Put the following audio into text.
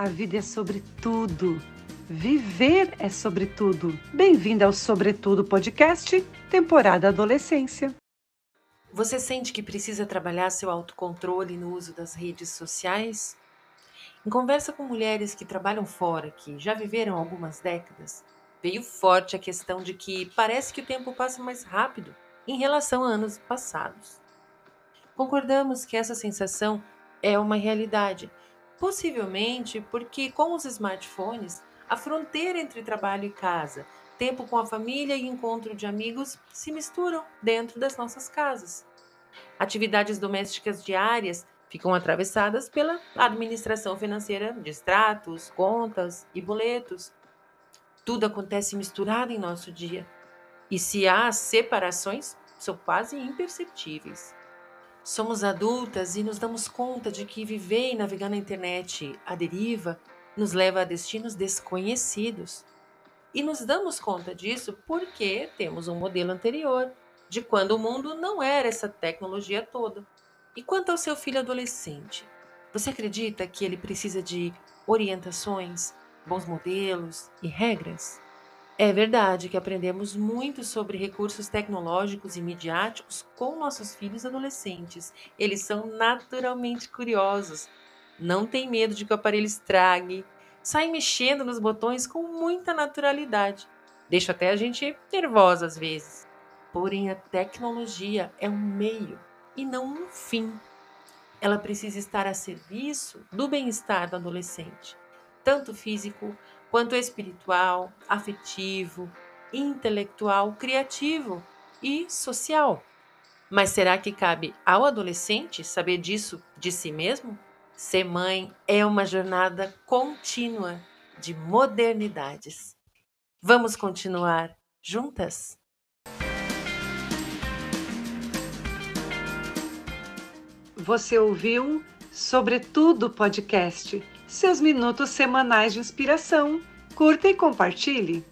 A vida é sobre tudo. Viver é sobre tudo. Bem-vinda ao Sobretudo Podcast, temporada Adolescência. Você sente que precisa trabalhar seu autocontrole no uso das redes sociais? Em conversa com mulheres que trabalham fora, que já viveram algumas décadas, veio forte a questão de que parece que o tempo passa mais rápido em relação a anos passados. Concordamos que essa sensação é uma realidade Possivelmente porque, com os smartphones, a fronteira entre trabalho e casa, tempo com a família e encontro de amigos se misturam dentro das nossas casas. Atividades domésticas diárias ficam atravessadas pela administração financeira de extratos, contas e boletos. Tudo acontece misturado em nosso dia. E se há separações, são quase imperceptíveis. Somos adultas e nos damos conta de que viver e navegar na internet à deriva nos leva a destinos desconhecidos. E nos damos conta disso porque temos um modelo anterior, de quando o mundo não era essa tecnologia toda. E quanto ao seu filho adolescente, você acredita que ele precisa de orientações, bons modelos e regras? É verdade que aprendemos muito sobre recursos tecnológicos e midiáticos com nossos filhos adolescentes. Eles são naturalmente curiosos, não têm medo de que o aparelho estrague, saem mexendo nos botões com muita naturalidade. Deixa até a gente nervosa às vezes. Porém, a tecnologia é um meio e não um fim. Ela precisa estar a serviço do bem-estar do adolescente, tanto físico quanto espiritual, afetivo, intelectual, criativo e social. Mas será que cabe ao adolescente saber disso de si mesmo? Ser mãe é uma jornada contínua de modernidades. Vamos continuar juntas? Você ouviu Sobretudo Podcast seus minutos semanais de inspiração. Curta e compartilhe.